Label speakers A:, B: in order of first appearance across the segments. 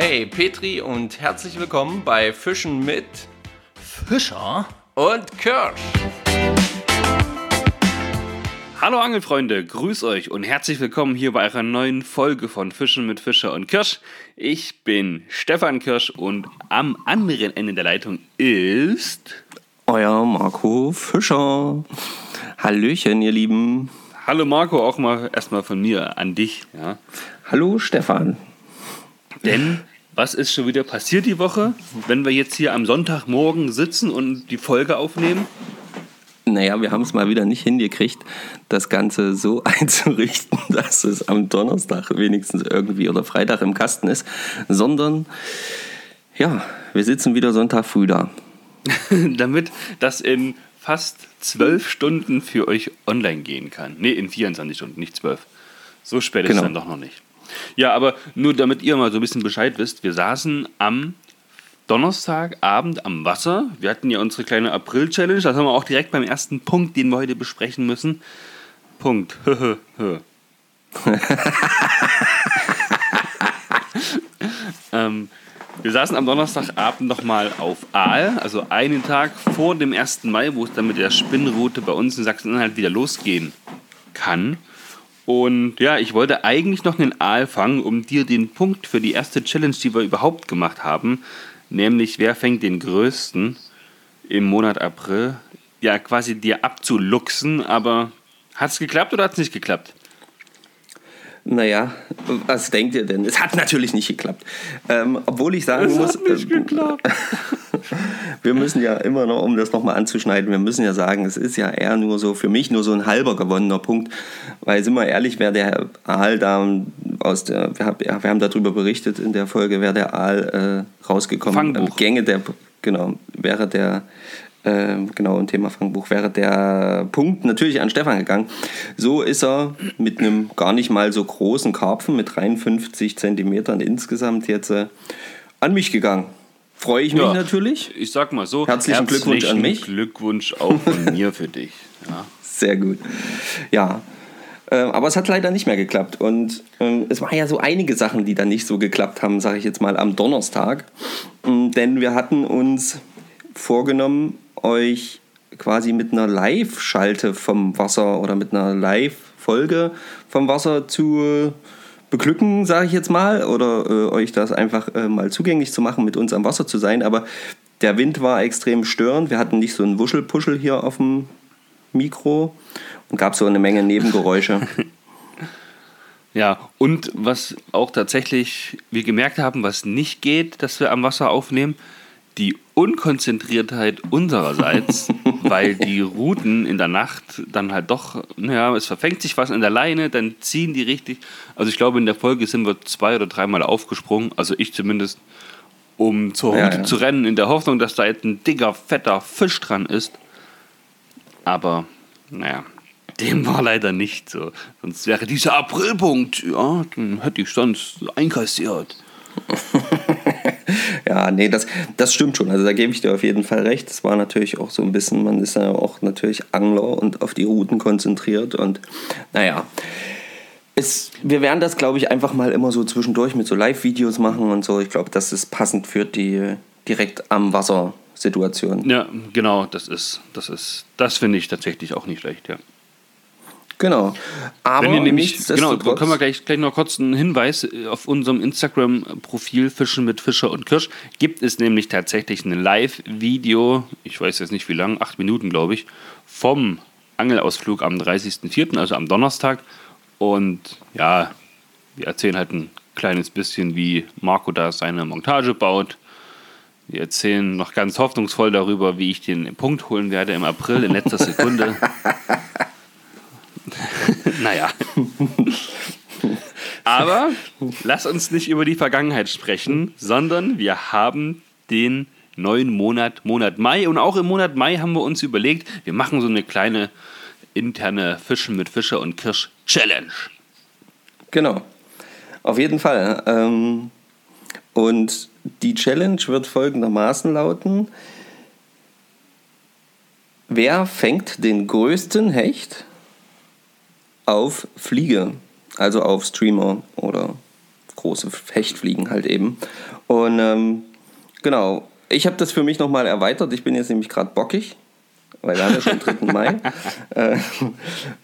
A: Hey Petri und herzlich willkommen bei Fischen mit
B: Fischer
A: und Kirsch.
C: Hallo Angelfreunde, grüß euch und herzlich willkommen hier bei einer neuen Folge von Fischen mit Fischer und Kirsch. Ich bin Stefan Kirsch und am anderen Ende der Leitung ist
D: euer Marco Fischer. Hallöchen, ihr Lieben.
C: Hallo Marco, auch mal erstmal von mir an dich. Ja.
D: Hallo Stefan.
C: Denn was ist schon wieder passiert die Woche, wenn wir jetzt hier am Sonntagmorgen sitzen und die Folge aufnehmen?
D: Naja, wir haben es mal wieder nicht hingekriegt, das Ganze so einzurichten, dass es am Donnerstag wenigstens irgendwie oder Freitag im Kasten ist, sondern ja, wir sitzen wieder Sonntag früh da.
C: Damit das in fast zwölf Stunden für euch online gehen kann. Ne, in 24 Stunden, nicht zwölf. So spät ist es genau. dann doch noch nicht. Ja, aber nur damit ihr mal so ein bisschen Bescheid wisst, wir saßen am Donnerstagabend am Wasser. Wir hatten ja unsere kleine April-Challenge. Das haben wir auch direkt beim ersten Punkt, den wir heute besprechen müssen. Punkt. ähm, wir saßen am Donnerstagabend nochmal auf Aal, also einen Tag vor dem 1. Mai, wo es dann mit der Spinnroute bei uns in Sachsen-Anhalt wieder losgehen kann. Und ja, ich wollte eigentlich noch einen Aal fangen, um dir den Punkt für die erste Challenge, die wir überhaupt gemacht haben, nämlich wer fängt den größten im Monat April, ja quasi dir abzuluxen, aber hat es geklappt oder hat es nicht geklappt?
D: Naja, was denkt ihr denn? Es hat natürlich nicht geklappt. Ähm, obwohl ich sagen
C: es
D: muss.
C: Hat nicht äh, geklappt.
D: wir müssen ja immer noch, um das nochmal anzuschneiden, wir müssen ja sagen, es ist ja eher nur so für mich nur so ein halber gewonnener Punkt. Weil, sind wir ehrlich, wer der Aal da aus der, wir, hab, ja, wir haben darüber berichtet in der Folge, wer der Aal äh, rausgekommen
C: ist.
D: Gänge der, genau, wäre der ähm, genau, ein Thema Fangbuch, wäre der Punkt natürlich an Stefan gegangen. So ist er mit einem gar nicht mal so großen Karpfen mit 53 Zentimetern insgesamt jetzt äh, an mich gegangen. Freue ich mich ja, natürlich.
C: Ich sag mal so,
D: herzlichen, herzlichen Glückwunsch an mich.
C: Glückwunsch auch von mir für dich. Ja.
D: Sehr gut. Ja, ähm, aber es hat leider nicht mehr geklappt. Und ähm, es waren ja so einige Sachen, die dann nicht so geklappt haben, sage ich jetzt mal am Donnerstag. Ähm, denn wir hatten uns vorgenommen, euch quasi mit einer Live-Schalte vom Wasser oder mit einer Live-Folge vom Wasser zu beglücken, sage ich jetzt mal, oder äh, euch das einfach äh, mal zugänglich zu machen, mit uns am Wasser zu sein. Aber der Wind war extrem störend. Wir hatten nicht so einen Wuschelpuschel hier auf dem Mikro und gab so eine Menge Nebengeräusche.
C: Ja, und was auch tatsächlich wir gemerkt haben, was nicht geht, dass wir am Wasser aufnehmen, die Unkonzentriertheit unsererseits, weil die Routen in der Nacht dann halt doch, naja, es verfängt sich was in der Leine, dann ziehen die richtig. Also ich glaube, in der Folge sind wir zwei oder dreimal aufgesprungen, also ich zumindest, um zur Route ja, ja. zu rennen, in der Hoffnung, dass da jetzt ein dicker, fetter Fisch dran ist. Aber, naja, dem war leider nicht so. Sonst wäre dieser Aprilpunkt, ja, dann hätte ich sonst einkassiert.
D: ja, nee, das, das stimmt schon. Also da gebe ich dir auf jeden Fall recht. Es war natürlich auch so ein bisschen, man ist ja auch natürlich Angler und auf die Routen konzentriert. Und naja, es, wir werden das, glaube ich, einfach mal immer so zwischendurch mit so Live-Videos machen und so. Ich glaube, das ist passend für die direkt am Wasser Situation.
C: Ja, genau, das ist, das ist, das finde ich tatsächlich auch nicht schlecht, ja.
D: Genau.
C: Aber Wenn ihr nämlich, genau, da können wir gleich, gleich noch kurz einen Hinweis äh, auf unserem Instagram-Profil Fischen mit Fischer und Kirsch. Gibt es nämlich tatsächlich ein Live-Video, ich weiß jetzt nicht wie lang, acht Minuten glaube ich, vom Angelausflug am 30.04., also am Donnerstag. Und ja, wir erzählen halt ein kleines bisschen, wie Marco da seine Montage baut. Wir erzählen noch ganz hoffnungsvoll darüber, wie ich den Punkt holen werde im April in letzter Sekunde. naja. Aber lass uns nicht über die Vergangenheit sprechen, sondern wir haben den neuen Monat, Monat Mai. Und auch im Monat Mai haben wir uns überlegt, wir machen so eine kleine interne Fischen mit Fischer und Kirsch Challenge.
D: Genau. Auf jeden Fall. Ähm, und die Challenge wird folgendermaßen lauten. Wer fängt den größten Hecht auf Fliege, also auf Streamer oder große Hechtfliegen halt eben. Und ähm, genau, ich habe das für mich nochmal erweitert. Ich bin jetzt nämlich gerade bockig, weil wir haben ja schon 3. Mai. Äh,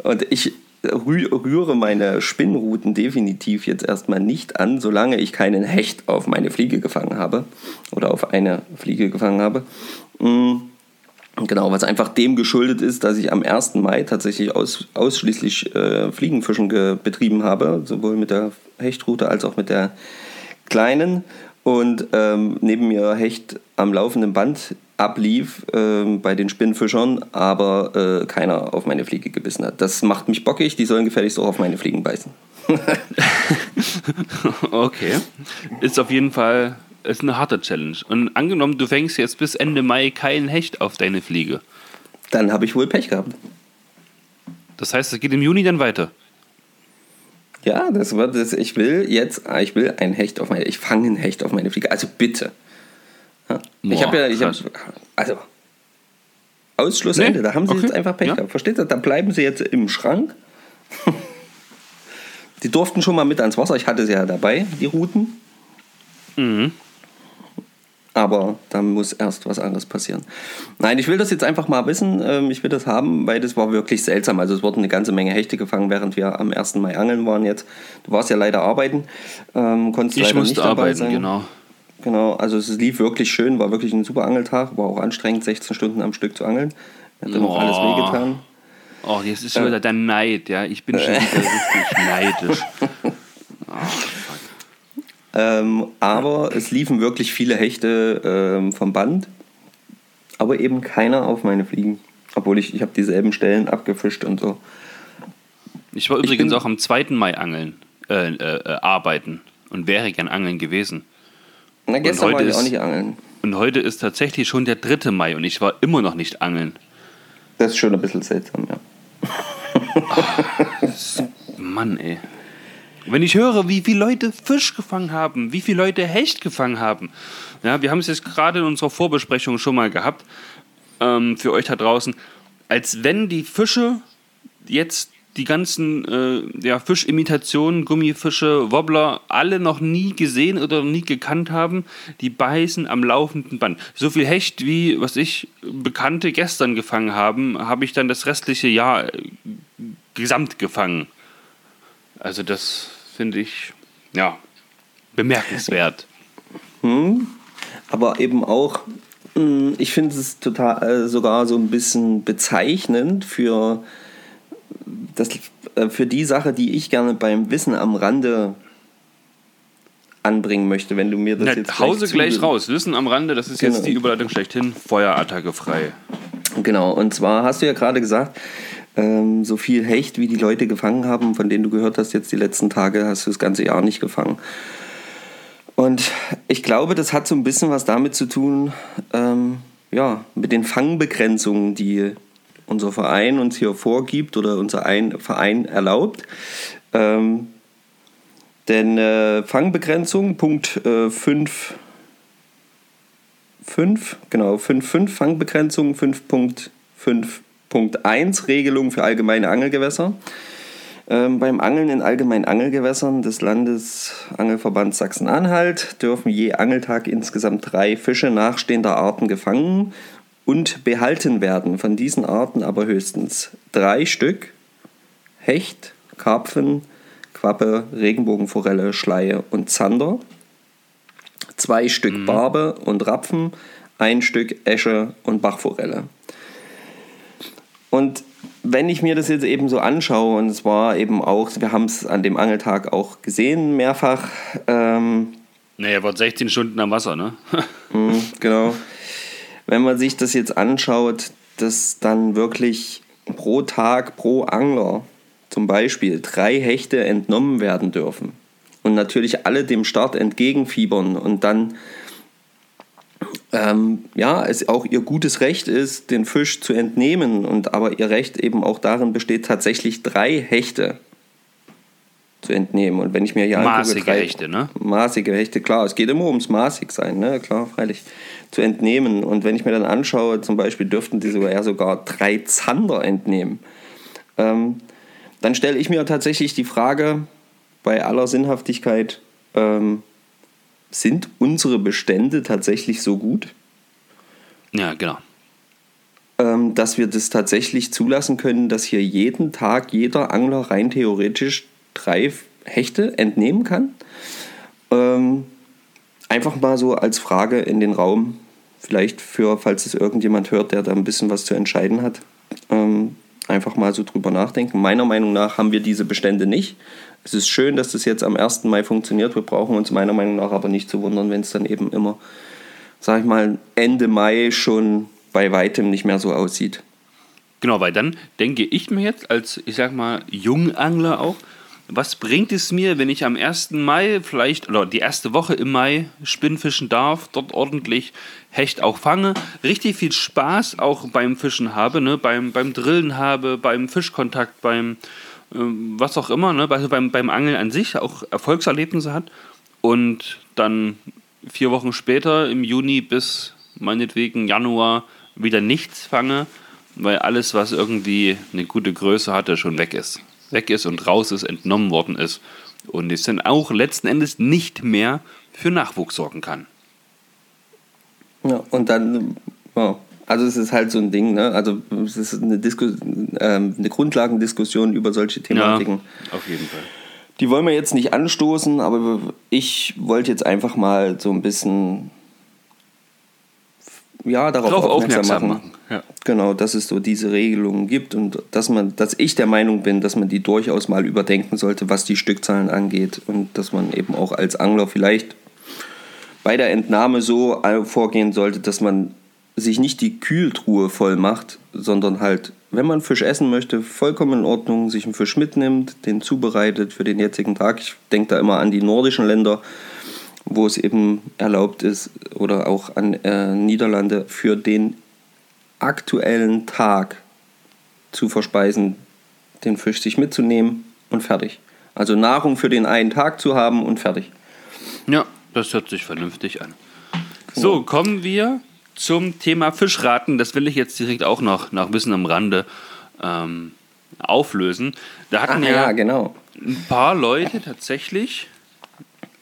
D: und ich rühre meine Spinnruten definitiv jetzt erstmal nicht an, solange ich keinen Hecht auf meine Fliege gefangen habe oder auf eine Fliege gefangen habe. Mm, genau, was einfach dem geschuldet ist, dass ich am 1. Mai tatsächlich aus, ausschließlich äh, Fliegenfischen betrieben habe, sowohl mit der Hechtrute als auch mit der kleinen und ähm, neben mir Hecht am laufenden Band ablief äh, bei den Spinnfischern, aber äh, keiner auf meine Fliege gebissen hat. Das macht mich bockig, die sollen gefälligst auch auf meine Fliegen beißen.
C: okay. Ist auf jeden Fall ist eine harte Challenge. Und angenommen, du fängst jetzt bis Ende Mai keinen Hecht auf deine Fliege.
D: Dann habe ich wohl Pech gehabt.
C: Das heißt, es geht im Juni dann weiter.
D: Ja, das wird das. Ich will jetzt, ah, ich will ein Hecht auf meine, ich fange ein Hecht auf meine Fliege. Also bitte. Ja. Boah, ich habe ja, ich hab, also Ausschlussende. Nee, da haben sie okay. jetzt einfach Pech ja. gehabt. Versteht ihr? Da bleiben sie jetzt im Schrank. die durften schon mal mit ans Wasser. Ich hatte sie ja dabei, die Routen. Mhm. Aber da muss erst was anderes passieren. Nein, ich will das jetzt einfach mal wissen. Ähm, ich will das haben, weil das war wirklich seltsam. Also es wurden eine ganze Menge Hechte gefangen, während wir am 1. Mai angeln waren jetzt. Du warst ja leider arbeiten, ähm, konntest ich leider musste nicht dabei arbeiten, sein. genau. Genau, also es lief wirklich schön, war wirklich ein super Angeltag, war auch anstrengend, 16 Stunden am Stück zu angeln. Hat dann auch alles wehgetan.
C: Oh, jetzt ist schon wieder der Neid, ja. Ich bin schon wieder richtig neidisch.
D: Oh, ähm, aber es liefen wirklich viele Hechte ähm, vom Band, aber eben keiner auf meine Fliegen. Obwohl ich, ich habe dieselben Stellen abgefischt und so.
C: Ich war übrigens ich auch am 2. Mai angeln, äh, äh, äh, arbeiten und wäre gern angeln gewesen.
D: Na, gestern war ich ist, auch nicht angeln.
C: Und heute ist tatsächlich schon der 3. Mai und ich war immer noch nicht angeln.
D: Das ist schon ein bisschen seltsam, ja.
C: Ach, Mann, ey. Wenn ich höre, wie viele Leute Fisch gefangen haben, wie viele Leute Hecht gefangen haben. Ja, wir haben es jetzt gerade in unserer Vorbesprechung schon mal gehabt, ähm, für euch da draußen, als wenn die Fische jetzt die ganzen äh, ja, Fischimitationen, Gummifische, Wobbler, alle noch nie gesehen oder nie gekannt haben, die beißen am laufenden Band. So viel Hecht, wie was ich Bekannte gestern gefangen haben, habe ich dann das restliche Jahr äh, gesamt gefangen. Also das finde ich ja bemerkenswert.
D: Hm, aber eben auch, hm, ich finde es total äh, sogar so ein bisschen bezeichnend für, das, äh, für die Sache, die ich gerne beim Wissen am Rande anbringen möchte, wenn du mir das Na, jetzt
C: Hause gleich raus. Wissen am Rande, das ist genau. jetzt die Überleitung schlechthin. Feuerattacke frei.
D: Genau, und zwar hast du ja gerade gesagt, ähm, so viel Hecht, wie die Leute gefangen haben, von denen du gehört hast jetzt die letzten Tage, hast du das ganze Jahr nicht gefangen. Und ich glaube, das hat so ein bisschen was damit zu tun, ähm, ja, mit den Fangbegrenzungen, die unser Verein uns hier vorgibt oder unser Ein Verein erlaubt. Ähm, denn äh, Fangbegrenzung, Punkt 5, äh, 5, genau, 5.5 Fangbegrenzung, 5.5 Punkt 1 Regelung für allgemeine Angelgewässer. Ähm, beim Angeln in allgemeinen Angelgewässern des Landesangelverbands Sachsen-Anhalt dürfen je Angeltag insgesamt drei Fische nachstehender Arten gefangen und behalten werden. Von diesen Arten aber höchstens drei Stück: Hecht, Karpfen, Quappe, Regenbogenforelle, Schleie und Zander. Zwei Stück mhm. Barbe und Rapfen, ein Stück Esche und Bachforelle. Und wenn ich mir das jetzt eben so anschaue, und es war eben auch, wir haben es an dem Angeltag auch gesehen, mehrfach. Ähm,
C: naja, war 16 Stunden am Wasser, ne?
D: Mhm, genau. Wenn man sich das jetzt anschaut, dass dann wirklich pro Tag, pro Angler zum Beispiel drei Hechte entnommen werden dürfen und natürlich alle dem Start entgegenfiebern und dann ähm, ja, es auch ihr gutes Recht ist, den Fisch zu entnehmen und aber ihr Recht eben auch darin besteht, tatsächlich drei Hechte zu entnehmen. Und wenn ich mir ja
C: maßige angucke, drei, Hechte, ne?
D: Maßige Hechte, klar, es geht immer ums maßig sein, ne? Klar, freilich zu entnehmen. Und wenn ich mir dann anschaue, zum Beispiel dürften die sogar, ja sogar drei Zander entnehmen, ähm, dann stelle ich mir tatsächlich die Frage bei aller Sinnhaftigkeit, ähm, sind unsere Bestände tatsächlich so gut,
C: Ja, genau.
D: ähm, dass wir das tatsächlich zulassen können, dass hier jeden Tag jeder Angler rein theoretisch drei Hechte entnehmen kann? Ähm, einfach mal so als Frage in den Raum, vielleicht für, falls es irgendjemand hört, der da ein bisschen was zu entscheiden hat, ähm, einfach mal so drüber nachdenken. Meiner Meinung nach haben wir diese Bestände nicht. Es ist schön, dass das jetzt am 1. Mai funktioniert. Wir brauchen uns meiner Meinung nach aber nicht zu wundern, wenn es dann eben immer, sag ich mal, Ende Mai schon bei weitem nicht mehr so aussieht.
C: Genau, weil dann denke ich mir jetzt als, ich sag mal, Jungangler auch, was bringt es mir, wenn ich am 1. Mai vielleicht, oder die erste Woche im Mai Spinnfischen darf, dort ordentlich Hecht auch fange, richtig viel Spaß auch beim Fischen habe, ne, beim, beim Drillen habe, beim Fischkontakt, beim was auch immer, ne, also beim, beim Angeln an sich auch Erfolgserlebnisse hat und dann vier Wochen später im Juni bis meinetwegen Januar wieder nichts fange, weil alles, was irgendwie eine gute Größe hatte, schon weg ist. Weg ist und raus ist, entnommen worden ist. Und es dann auch letzten Endes nicht mehr für Nachwuchs sorgen kann.
D: Ja, und dann, ja, also es ist halt so ein Ding, ne? Also es ist eine, Disku ähm, eine Grundlagendiskussion über solche Thematiken.
C: auf jeden Fall.
D: Die wollen wir jetzt nicht anstoßen, aber ich wollte jetzt einfach mal so ein bisschen ja, darauf
C: Darauf
D: aufmerksam,
C: aufmerksam
D: machen.
C: machen. Ja.
D: Genau, dass es so diese Regelungen gibt und dass man, dass ich der Meinung bin, dass man die durchaus mal überdenken sollte, was die Stückzahlen angeht und dass man eben auch als Angler vielleicht bei der Entnahme so vorgehen sollte, dass man sich nicht die Kühltruhe voll macht, sondern halt, wenn man Fisch essen möchte, vollkommen in Ordnung, sich einen Fisch mitnimmt, den zubereitet für den jetzigen Tag. Ich denke da immer an die nordischen Länder, wo es eben erlaubt ist, oder auch an äh, Niederlande für den aktuellen Tag zu verspeisen, den Fisch sich mitzunehmen und fertig. Also Nahrung für den einen Tag zu haben und fertig.
C: Ja, das hört sich vernünftig an. So, kommen wir zum Thema Fischraten. Das will ich jetzt direkt auch noch nach Wissen am Rande ähm, auflösen. Da hatten
D: Ah,
C: ja,
D: ja, genau.
C: ein paar Leute tatsächlich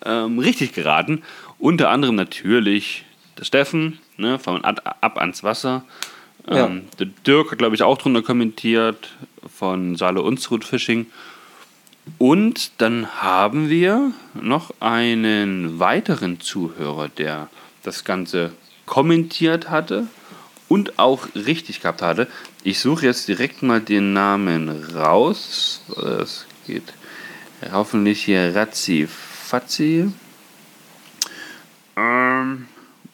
C: ähm, richtig geraten. Unter anderem natürlich der Steffen, ne, von Ad, Ab ans Wasser.
D: Ja.
C: Ähm, Der Dirk hat, glaube ich, auch drunter kommentiert von Saale Unstrut Fishing. Und dann haben wir noch einen weiteren Zuhörer, der das Ganze kommentiert hatte und auch richtig gehabt hatte. Ich suche jetzt direkt mal den Namen raus. Es geht hoffentlich hier Razzi Fazzi. Ähm,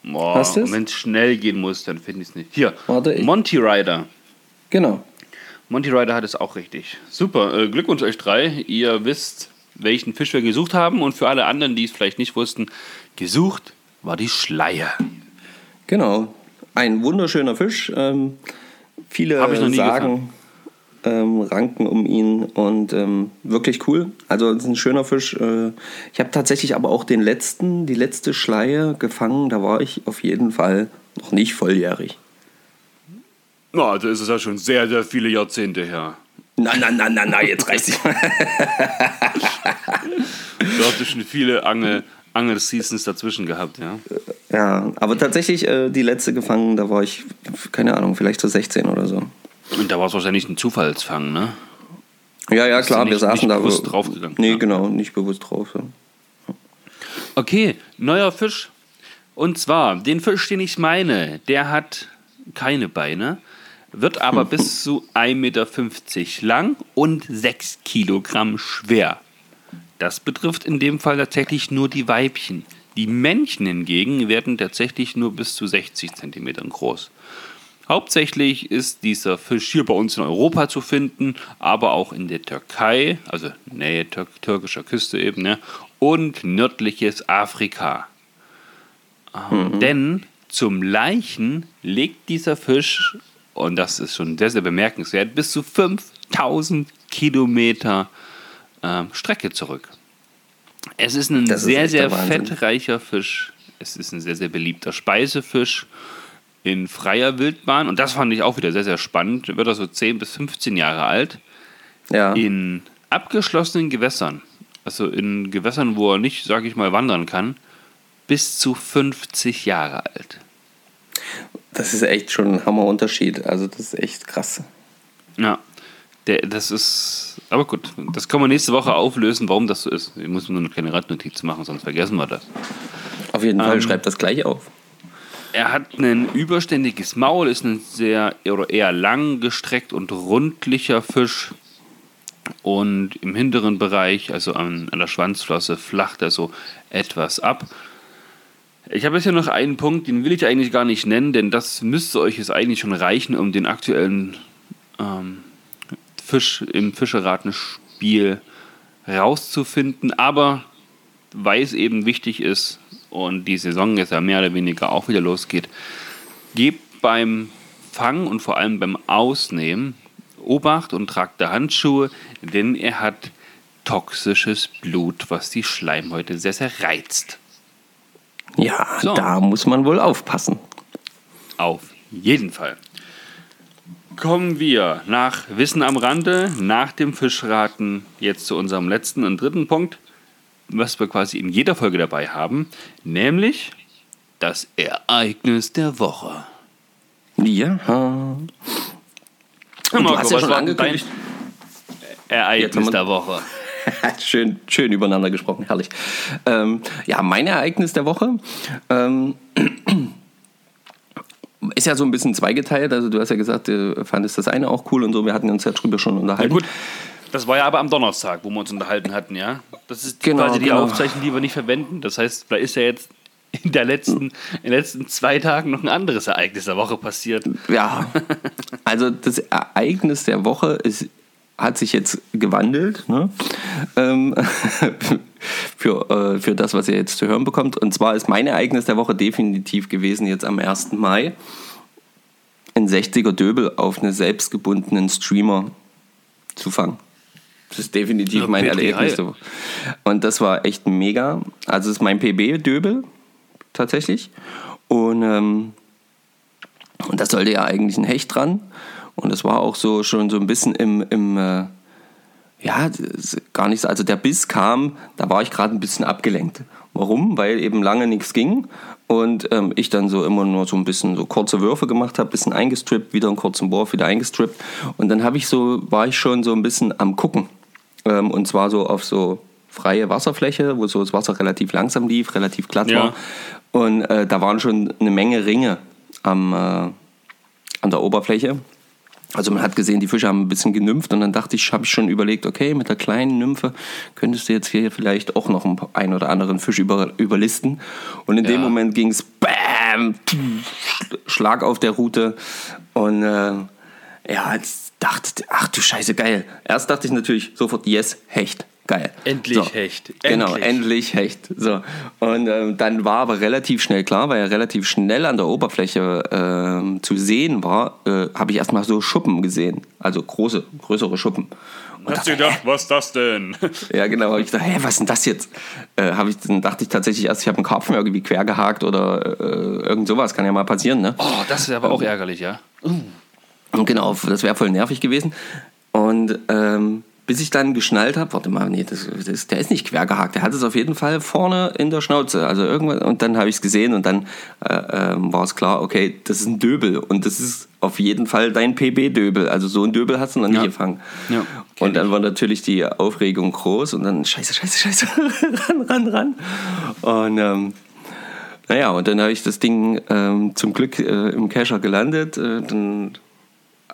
C: boah, wenn es schnell gehen muss, dann finde ich es nicht. Hier,
D: Warte, ich-
C: Monty Rider.
D: Genau.
C: Monty Rider hat es auch richtig. Super, äh, Glückwunsch euch drei. Ihr wisst, welchen Fisch wir gesucht haben. Und für alle anderen, die es vielleicht nicht wussten, gesucht war die Schleier.
D: Genau. Ein wunderschöner Fisch. Ähm, viele
C: Hab ich noch nie
D: sagen, ähm, ranken um ihn und ähm, wirklich cool. Also es ist ein schöner Fisch. Äh, ich habe tatsächlich aber auch den letzten, die letzte Schleie gefangen. Da war ich auf jeden Fall noch nicht volljährig.
C: Na, da ist es ja schon sehr, sehr viele Jahrzehnte her.
D: Na, na, na, na, na, jetzt.
C: Da habt ihr schon viele Angel, Angel-Seasons dazwischen gehabt, ja.
D: Ja, aber tatsächlich äh, die letzte gefangen, da war ich, keine Ahnung, vielleicht so 16 oder so.
C: Und da war es wahrscheinlich ein Zufallsfang, ne?
D: Ja, ja, klar, wir
C: nicht-
D: saßen
C: nicht
D: da.
C: bewusst draufgegangen?
D: Nee,
C: Ja.
D: genau, nicht bewusst drauf. Ja.
C: Okay, neuer Fisch. Und zwar, den Fisch, den ich meine, der hat keine Beine, wird aber bis zu 1,50 Meter lang und 6 Kilogramm schwer. Das betrifft in dem Fall tatsächlich nur die Weibchen. Die Männchen hingegen werden tatsächlich nur bis zu 60 Zentimetern groß. Hauptsächlich ist dieser Fisch hier bei uns in Europa zu finden, aber auch in der Türkei, also Nähe tür türkischer Küste eben, ne? und nördliches Afrika. Ähm, Denn zum Leichen legt dieser Fisch, und das ist schon sehr, sehr bemerkenswert, bis zu 5000 Kilometer ähm, Strecke zurück. Es ist ein
D: Das ist
C: sehr,
D: der
C: sehr fettreicher Fisch. Es ist ein sehr, sehr beliebter Speisefisch in freier Wildbahn. Und das fand ich auch wieder sehr, sehr spannend. Wird er so 10 bis 15 Jahre alt.
D: ja.
C: In abgeschlossenen Gewässern also in Gewässern, wo er nicht, sage ich mal, wandern kann, bis zu 50 Jahre alt.
D: Das ist echt schon ein Hammerunterschied. Also das ist echt krass.
C: Ja, der, das ist. Aber gut, das können wir nächste Woche auflösen, warum das so ist. Ich muss nur eine kleine Radnotiz machen, sonst vergessen wir das.
D: Auf jeden Fall
C: Ähm,
D: schreibt das gleich auf.
C: Er hat ein überständiges Maul, ist ein sehr oder eher lang gestreckt und rundlicher Fisch. Und im hinteren Bereich, also an, an der Schwanzflosse, flacht er so etwas ab. Ich habe jetzt hier noch einen Punkt, den will ich eigentlich gar nicht nennen, denn das müsste euch jetzt eigentlich schon reichen, um den aktuellen ähm, Fisch im Fischeratenspiel rauszufinden. Aber weil es eben wichtig ist und die Saison jetzt ja mehr oder weniger auch wieder losgeht, gebt beim Fangen und vor allem beim Ausnehmen Obacht und tragt da Handschuhe, denn er hat toxisches Blut, was die Schleimhäute sehr, sehr reizt.
D: Ja,
C: So.
D: da muss man wohl aufpassen.
C: Auf jeden Fall. Kommen wir nach Wissen am Rande, nach dem Fischraten, jetzt zu unserem letzten und dritten Punkt, was wir quasi in jeder Folge dabei haben, nämlich das Ereignis der Woche.
D: Ja. Und du hast ja schon angekündigt.
C: Ereignis der Woche.
D: schön, schön übereinander gesprochen, herrlich. Ähm, ja, mein Ereignis der Woche ähm, ist ja so ein bisschen zweigeteilt. Also du hast ja gesagt, du fandest das eine auch cool und so. Wir hatten uns ja drüber schon unterhalten.
C: gut, das war ja aber am Donnerstag, wo wir uns unterhalten hatten, ja? Das ist
D: Genau,
C: quasi die
D: genau.
C: Aufzeichnung, die wir nicht verwenden. Das heißt, vielleicht ist ja jetzt in, der letzten, in den letzten zwei Tagen noch ein anderes Ereignis der Woche passiert.
D: Ja, also das Ereignis der Woche ist, hat sich jetzt gewandelt ne? ähm, für, äh, für das, was ihr jetzt zu hören bekommt. Und zwar ist mein Ereignis der Woche definitiv gewesen jetzt am 1. Mai ein 60er Döbel auf einen selbstgebundenen Streamer zu fangen. Das ist definitiv
C: Ja,
D: mein Erlebnis.
C: Heil.
D: der Woche. Und das war echt mega. Also es ist mein PB-Döbel tatsächlich. Und ähm, und da sollte ja eigentlich ein Hecht dran. Und das war auch so schon so ein bisschen im, im äh, ja, gar nicht so. Also der Biss kam, da war ich gerade ein bisschen abgelenkt. Warum? Weil eben lange nichts ging und ähm, ich dann so immer nur so ein bisschen so kurze Würfe gemacht habe, bisschen eingestrippt, wieder einen kurzen Wurf, wieder eingestrippt. Und dann habe ich so, war ich schon so ein bisschen am Gucken. Ähm, und zwar so auf so freie Wasserfläche, wo so das Wasser relativ langsam lief, relativ glatt
C: Ja.
D: war. Und äh, da waren schon eine Menge Ringe am, äh, an der Oberfläche. Also man hat gesehen, die Fische haben ein bisschen genympft und dann dachte ich, habe ich schon überlegt, okay, mit der kleinen Nymphe könntest du jetzt hier vielleicht auch noch einen oder anderen Fisch über, überlisten. Und in dem
C: Ja.
D: Moment ging es BAM! Schlag auf der Route und äh, ja, jetzt dachte, ach du Scheiße, geil. Erst dachte ich natürlich sofort, yes, Hecht. Geil.
C: Endlich Hecht.
D: Genau,
C: Endlich.
D: endlich Hecht. So. Und ähm, dann war aber relativ schnell klar, weil er relativ schnell an der Oberfläche ähm, zu sehen war, äh, habe ich erstmal so Schuppen gesehen. Also große, größere Schuppen. Und
C: Hast du
D: dachte,
C: gedacht, was ist das denn?
D: ja, genau. Hab ich gedacht, hä, was ist denn das jetzt? Äh, hab ich, dann dachte ich tatsächlich erst, ich habe einen Karpfen irgendwie quer gehakt oder äh, irgend sowas. Kann ja mal passieren, ne?
C: Oh, das wäre aber auch ärgerlich, ja?
D: Und genau, das wäre voll nervig gewesen. Und ähm, bis ich dann geschnallt habe, warte mal, nee, das, das, der ist nicht quer gehakt. Der hat es auf jeden Fall vorne in der Schnauze. Also irgendwann, und dann habe ich es gesehen und dann äh, ähm, war es klar, okay, das ist ein Döbel. Und das ist auf jeden Fall dein PB-Döbel. Also so ein Döbel hast du noch nie
C: Ja.
D: gefangen.
C: Ja,
D: und dann war natürlich die Aufregung groß und dann scheiße, scheiße, scheiße, ran, ran, ran. Und ähm, naja, und dann habe ich das Ding ähm, zum Glück äh, im Kescher gelandet. Äh, dann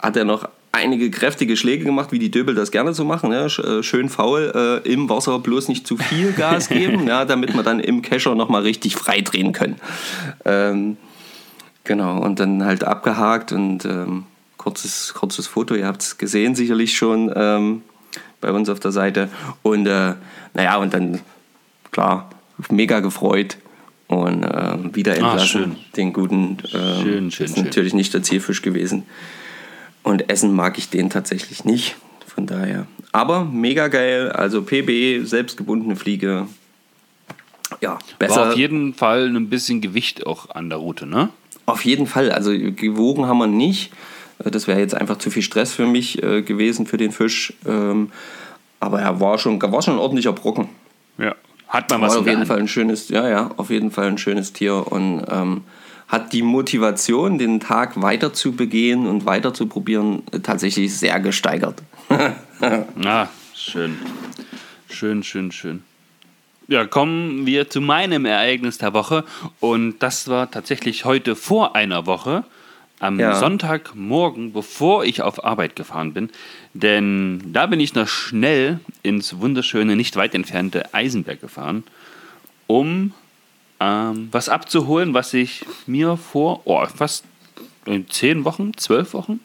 D: hat er noch einige kräftige Schläge gemacht, wie die Döbel das gerne so machen. Ne? Äh, Schön faul äh, im Wasser bloß nicht zu viel Gas geben, ja, damit wir dann im Kescher nochmal richtig frei drehen können. Ähm, genau, und dann halt abgehakt und ähm, kurzes, kurzes Foto, ihr habt es gesehen sicherlich schon ähm, bei uns auf der Seite. Und äh, naja, und dann, klar, mega gefreut und ähm, wieder entlassen.
C: Ah, schön.
D: Den guten, ähm,
C: Schön, schön,
D: ist
C: schön.
D: natürlich nicht der Zielfisch gewesen. Und essen mag ich den tatsächlich nicht. Von daher. Aber mega geil. Also PB, selbstgebundene Fliege. Ja, besser.
C: War auf jeden Fall ein bisschen Gewicht auch an der Route, ne?
D: Auf jeden Fall. Also gewogen haben wir nicht. Äh, Das wäre jetzt einfach zu viel Stress für mich äh, gewesen, für den Fisch. Ähm, aber er war schon, war schon ein ordentlicher Brocken.
C: Ja. Hat man was
D: Aber
C: in
D: auf jeden. Fall ein schönes, ja, ja, auf jeden Fall ein schönes Tier und ähm, hat die Motivation, den Tag weiter zu begehen und weiter zu probieren, äh, tatsächlich sehr gesteigert.
C: Ah, schön. Schön, schön, schön. Ja, kommen wir zu meinem Ereignis der Woche. Und das war tatsächlich heute vor einer Woche, am
D: Ja.
C: Sonntagmorgen, bevor ich auf Arbeit gefahren bin. Denn da bin ich noch schnell ins wunderschöne, nicht weit entfernte Eisenberg gefahren, um ähm, was abzuholen, was ich mir vor oh, fast äh, zehn Wochen, zwölf Wochen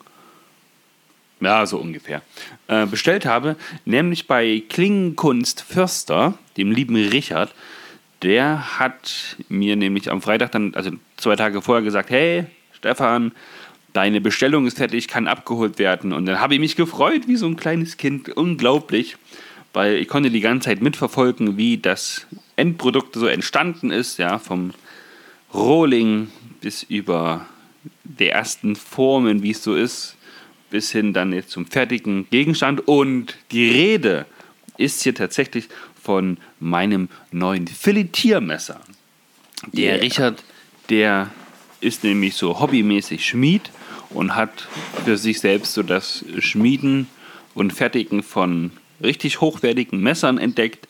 C: ja, so ungefähr, äh, bestellt habe, nämlich bei Klingenkunst Förster, dem lieben Richard. Der hat mir nämlich am Freitag dann, also zwei Tage vorher gesagt, hey, Stefan, deine Bestellung ist fertig, kann abgeholt werden. Und dann habe ich mich gefreut wie so ein kleines Kind, unglaublich, weil ich konnte die ganze Zeit mitverfolgen, wie das Endprodukt so entstanden ist, ja, vom Rohling bis über die ersten Formen, wie es so ist, bis hin dann jetzt zum fertigen Gegenstand. Und die Rede ist hier tatsächlich von meinem neuen Filetiermesser. Der
D: Yeah.
C: Richard, der ist nämlich so hobbymäßig Schmied und hat für sich selbst so das Schmieden und Fertigen von richtig hochwertigen Messern entdeckt.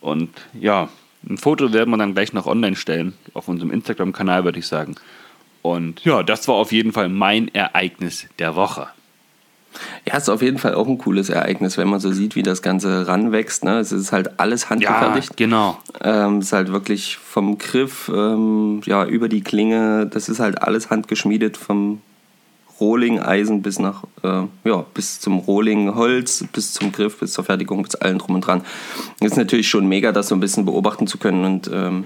C: Und ja, ein Foto werden wir dann gleich noch online stellen, auf unserem Instagram-Kanal, würde ich sagen. Und ja, das war auf jeden Fall mein Ereignis der Woche.
D: Ja, ist auf jeden Fall auch ein cooles Ereignis, wenn man so sieht, wie das Ganze ranwächst. Ne? Es ist halt alles handgefertigt.
C: genau.
D: Ähm, ist halt wirklich vom Griff ähm, ja, über die Klinge, das ist halt alles handgeschmiedet, vom Rohling-Eisen bis nach, äh, ja, bis zum Rohling-Holz, bis zum Griff, bis zur Fertigung, bis allen drum und dran. Ist natürlich schon mega, das so ein bisschen beobachten zu können und ähm,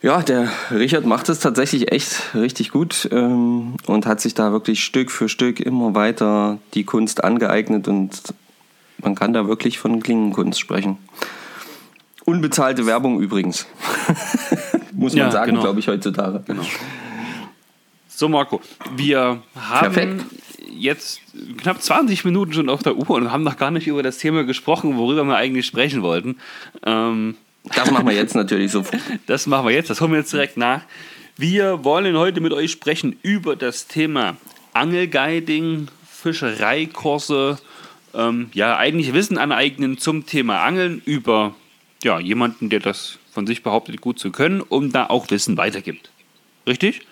D: ja, der Richard macht es tatsächlich echt richtig gut ähm, und hat sich da wirklich Stück für Stück immer weiter die Kunst angeeignet und man kann da wirklich von Klingenkunst sprechen. Unbezahlte Werbung übrigens. Muss man
C: Ja,
D: sagen,
C: genau.
D: glaube ich, heutzutage.
C: So, Marco, wir haben
D: Perfekt.
C: jetzt knapp 20 Minuten schon auf der Uhr und haben noch gar nicht über das Thema gesprochen, worüber wir eigentlich sprechen wollten. Ähm,
D: Das machen wir jetzt natürlich so.
C: Das machen wir jetzt, das holen wir jetzt direkt nach. Wir wollen heute mit euch sprechen über das Thema Angelguiding, Fischereikurse, ähm, ja, eigentlich Wissen aneignen zum Thema Angeln über ja, jemanden, der das von sich behauptet, gut zu können und da auch Wissen weitergibt. Richtig?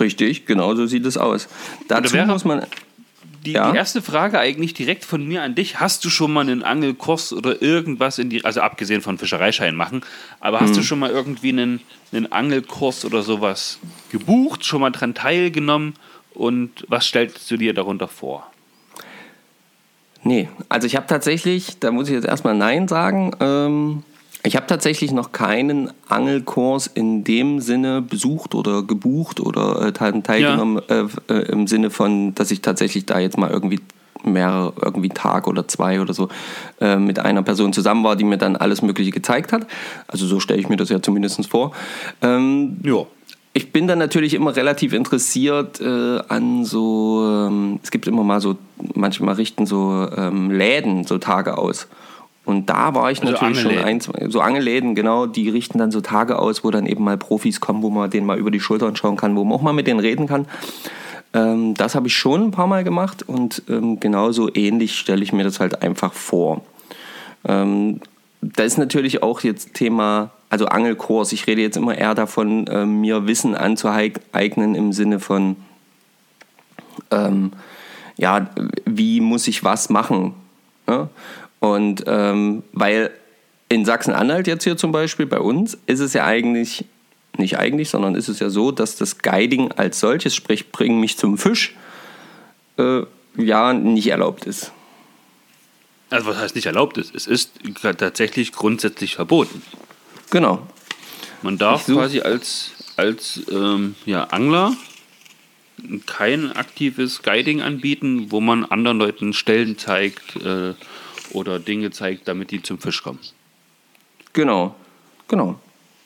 D: Richtig, genau so sieht es aus. Dazu
C: wäre-
D: muss man.
C: Die,
D: Ja.
C: die erste Frage eigentlich direkt von mir an dich. Hast du schon mal einen Angelkurs oder irgendwas in die, also abgesehen von Fischereischein machen, aber hast du schon mal irgendwie einen, einen Angelkurs oder sowas gebucht, schon mal dran teilgenommen und was stellst du dir darunter vor?
D: Nee, also ich habe tatsächlich, da muss ich jetzt erstmal Nein sagen, ähm, ich habe tatsächlich noch keinen Angelkurs in dem Sinne besucht oder gebucht oder äh, teil- teilgenommen äh, äh, im Sinne von, dass ich tatsächlich da jetzt mal irgendwie mehrere, irgendwie einen Tag oder zwei oder so äh, mit einer Person zusammen war, die mir dann alles Mögliche gezeigt hat. Also so stelle ich mir das ja zumindest vor. Ähm,
C: Ja.
D: ich bin dann natürlich immer relativ interessiert äh, an so, ähm, es gibt immer mal so, manchmal richten so ähm, Läden so Tage aus. Und da war ich
C: Also
D: natürlich schon
C: Angelläden.
D: ein, so Angelläden, genau, die richten dann so Tage aus, wo dann eben mal Profis kommen, wo man denen mal über die Schultern schauen kann, wo man auch mal mit denen reden kann. Ähm, das habe ich schon ein paar Mal gemacht und ähm, genauso ähnlich stelle ich mir das halt einfach vor. Ähm, da ist natürlich auch jetzt Thema, also Angelkurs. Ich rede jetzt immer eher davon, ähm, mir Wissen anzueignen im Sinne von, ähm, ja, wie muss ich was machen? Ne? Und ähm, weil in Sachsen-Anhalt jetzt hier zum Beispiel bei uns ist es ja eigentlich, nicht eigentlich, sondern ist es ja so, dass das Guiding als solches, sprich bring mich zum Fisch, äh, ja nicht erlaubt ist.
C: Also was heißt nicht erlaubt ist? Es ist tatsächlich grundsätzlich verboten.
D: Genau.
C: Man darf quasi als, als ähm, ja, Angler kein aktives Guiding anbieten, wo man anderen Leuten Stellen zeigt äh, oder Dinge zeigt, damit die zum Fisch kommen.
D: Genau. Genau.